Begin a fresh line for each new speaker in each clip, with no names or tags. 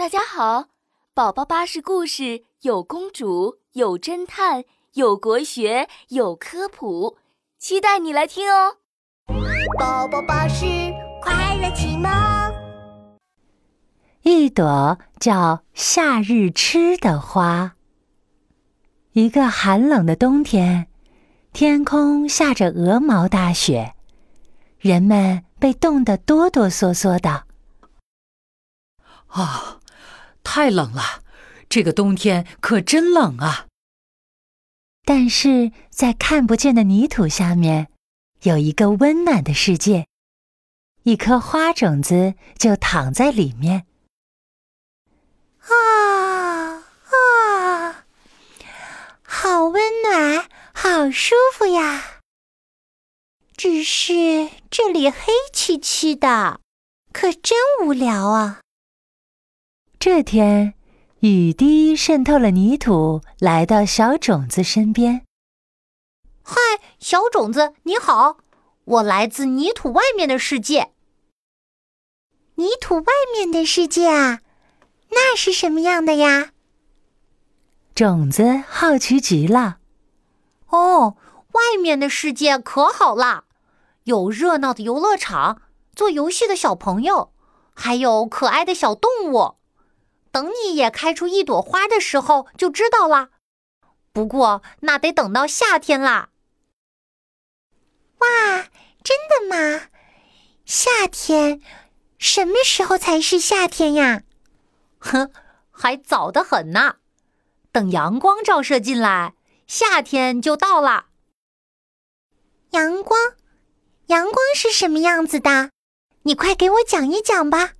大家好，宝宝巴士故事有公主，有侦探，有国学，有科普，期待你来听哦！
宝宝巴士快乐启蒙。
一朵叫夏日痴的花。一个寒冷的冬天，天空下着鹅毛大雪，人们被冻得哆哆嗦嗦的。
啊！太冷了，这个冬天可真冷啊！
但是在看不见的泥土下面，有一个温暖的世界，一颗花种子就躺在里面。
啊啊！好温暖，好舒服呀！只是这里黑漆漆的，可真无聊啊！
这天，雨滴渗透了泥土，来到小种子身边。
嗨，小种子，你好！我来自泥土外面的世界。
泥土外面的世界啊，那是什么样的呀？
种子好奇极了。
哦，外面的世界可好啦，有热闹的游乐场，做游戏的小朋友，还有可爱的小动物。等你也开出一朵花的时候，就知道啦。不过那得等到夏天啦。
哇，真的吗？夏天什么时候才是夏天呀？
哼，还早得很呢。等阳光照射进来，夏天就到啦。
阳光，阳光是什么样子的？你快给我讲一讲吧。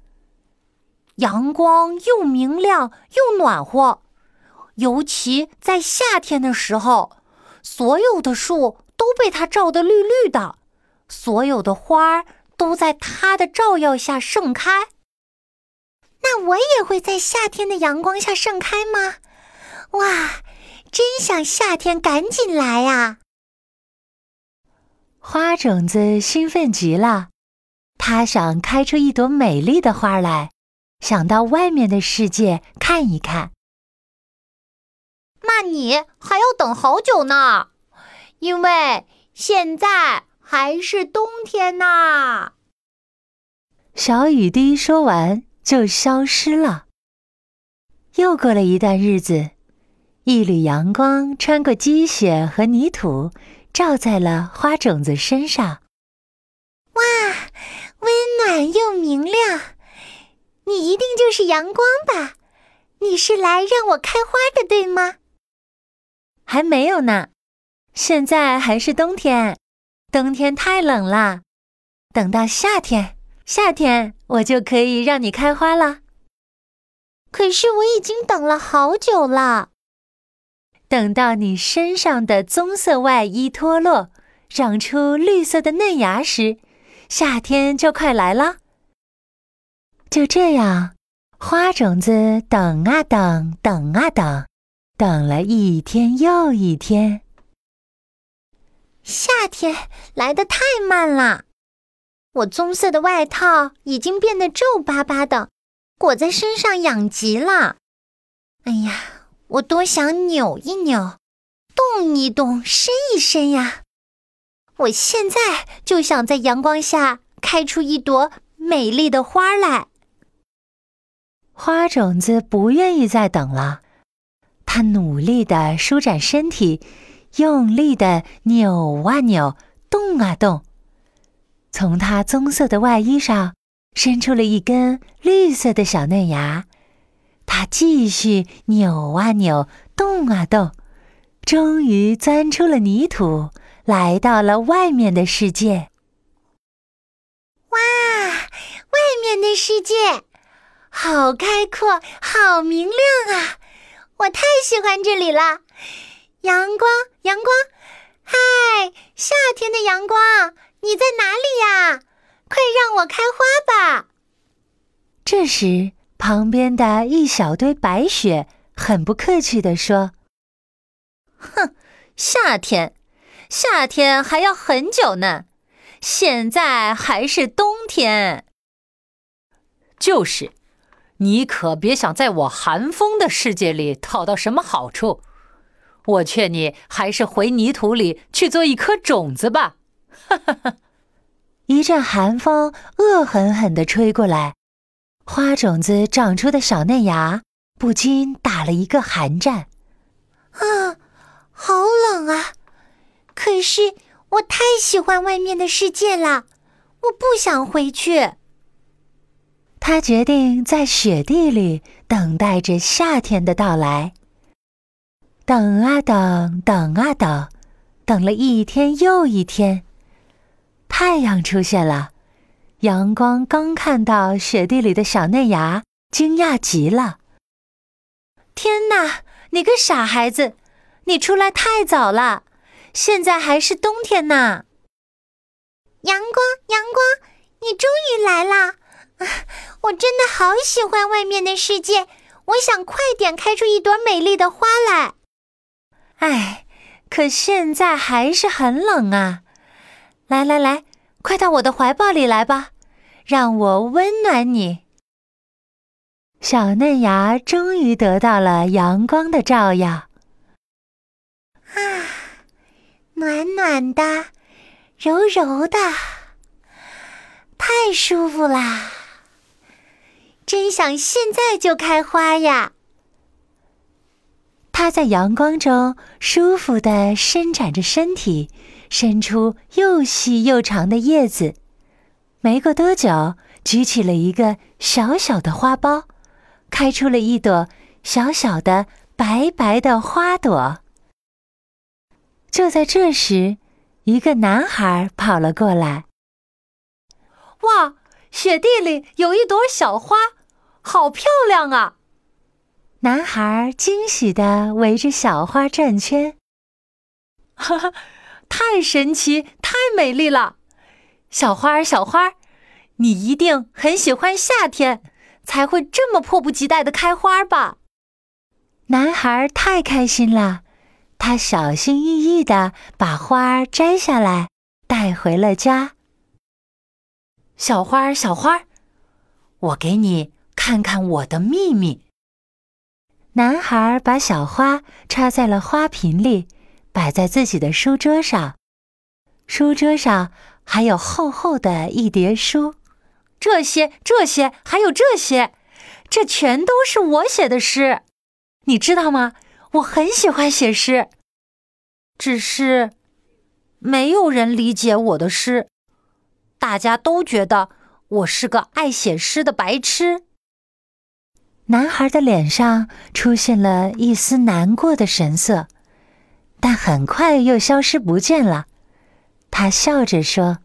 阳光又明亮又暖和，尤其在夏天的时候，所有的树都被它照得绿绿的，所有的花儿都在它的照耀下盛开。
那我也会在夏天的阳光下盛开吗？哇，真想夏天赶紧来呀！
花种子兴奋极了，它想开出一朵美丽的花来。想到外面的世界看一看，
那你还要等好久呢，因为现在还是冬天呢。
小雨滴说完就消失了。又过了一段日子，一缕阳光穿过积雪和泥土，照在了花种子身上。
哇，温暖又明亮。你一定就是阳光吧？你是来让我开花的，对吗？
还没有呢，现在还是冬天，冬天太冷了。等到夏天，夏天我就可以让你开花了。
可是我已经等了好久了。
等到你身上的棕色外衣脱落，长出绿色的嫩芽时，夏天就快来了。就这样，花种子等啊等，等啊等，等了一天又一天。
夏天来的太慢了，我棕色的外套已经变得皱巴巴的，裹在身上痒极了。哎呀，我多想扭一扭，动一动，伸一伸呀！我现在就想在阳光下开出一朵美丽的花来。
花种子不愿意再等了，它努力的舒展身体，用力的扭啊扭，动啊动。从它棕色的外衣上伸出了一根绿色的小嫩芽，它继续扭啊扭，动啊动，终于钻出了泥土，来到了外面的世界。
哇，外面的世界！好开阔，好明亮啊！我太喜欢这里了。阳光，阳光，嗨，夏天的阳光，你在哪里呀？快让我开花吧！
这时，旁边的一小堆白雪很不客气地说：“
哼，夏天，夏天还要很久呢。现在还是冬天。”
就是。你可别想在我寒风的世界里讨到什么好处。我劝你还是回泥土里去做一颗种子吧。哈哈哈！
一阵寒风恶狠狠地吹过来，花种子长出的小嫩芽不禁打了一个寒战。
啊，好冷啊！可是我太喜欢外面的世界了，我不想回去。
他决定在雪地里等待着夏天的到来。等啊等，等啊等，等了一天又一天。太阳出现了，阳光刚看到雪地里的小嫩芽，惊讶极了。
天哪，你个傻孩子，你出来太早了，现在还是冬天呢。
阳光，阳光，你终于来了！我真的好喜欢外面的世界，我想快点开出一朵美丽的花来。
哎，可现在还是很冷啊！来来来，快到我的怀抱里来吧，让我温暖你。
小嫩芽终于得到了阳光的照耀，
啊，暖暖的，柔柔的，太舒服啦！真想现在就开花呀！
它在阳光中舒服地伸展着身体，伸出又细又长的叶子。没过多久，举起了一个小小的花苞，开出了一朵小小的白白的花朵。就在这时，一个男孩跑了过来。
“哇，雪地里有一朵小花，好漂亮啊！”
男孩惊喜地围着小花转圈，
哈哈，太神奇，太美丽了！小花儿，小花儿，你一定很喜欢夏天，才会这么迫不及待的开花吧？
男孩太开心了，他小心翼翼地把花儿摘下来，带回了家。
小花儿，小花儿，我给你看看我的秘密。
男孩把小花插在了花瓶里，摆在自己的书桌上。书桌上还有厚厚的一叠书，
这些、这些，还有这些，这全都是我写的诗。你知道吗？我很喜欢写诗，只是没有人理解我的诗，大家都觉得我是个爱写诗的白痴。
男孩的脸上出现了一丝难过的神色，但很快又消失不见了。他笑着说：“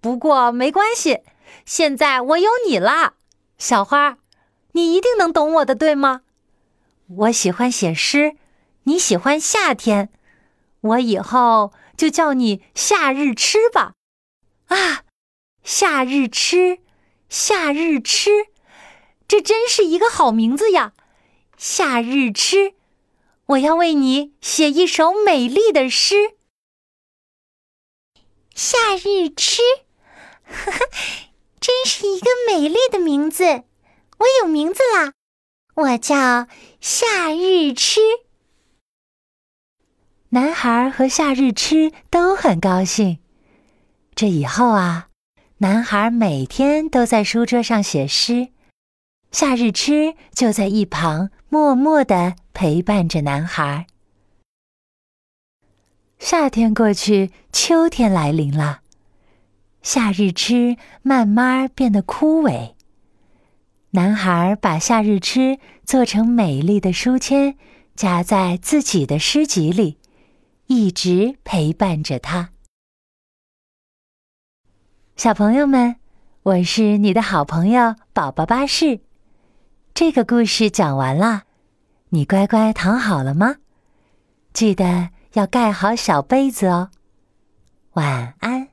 不过没关系，现在我有你啦，小花，你一定能懂我的，对吗？我喜欢写诗，你喜欢夏天，我以后就叫你夏日吃吧。啊，夏日吃，夏日吃。”这真是一个好名字呀！夏日吃，我要为你写一首美丽的诗。
夏日吃，呵呵，真是一个美丽的名字。我有名字啦，我叫夏日吃。
男孩和夏日吃都很高兴。这以后啊，男孩每天都在书桌上写诗。夏日吃就在一旁默默的陪伴着男孩。夏天过去，秋天来临了。夏日吃慢慢变得枯萎。男孩把夏日吃做成美丽的书签，夹在自己的诗集里，一直陪伴着他。小朋友们，我是你的好朋友宝宝巴士。这个故事讲完了，你乖乖躺好了吗？记得要盖好小被子哦。晚安。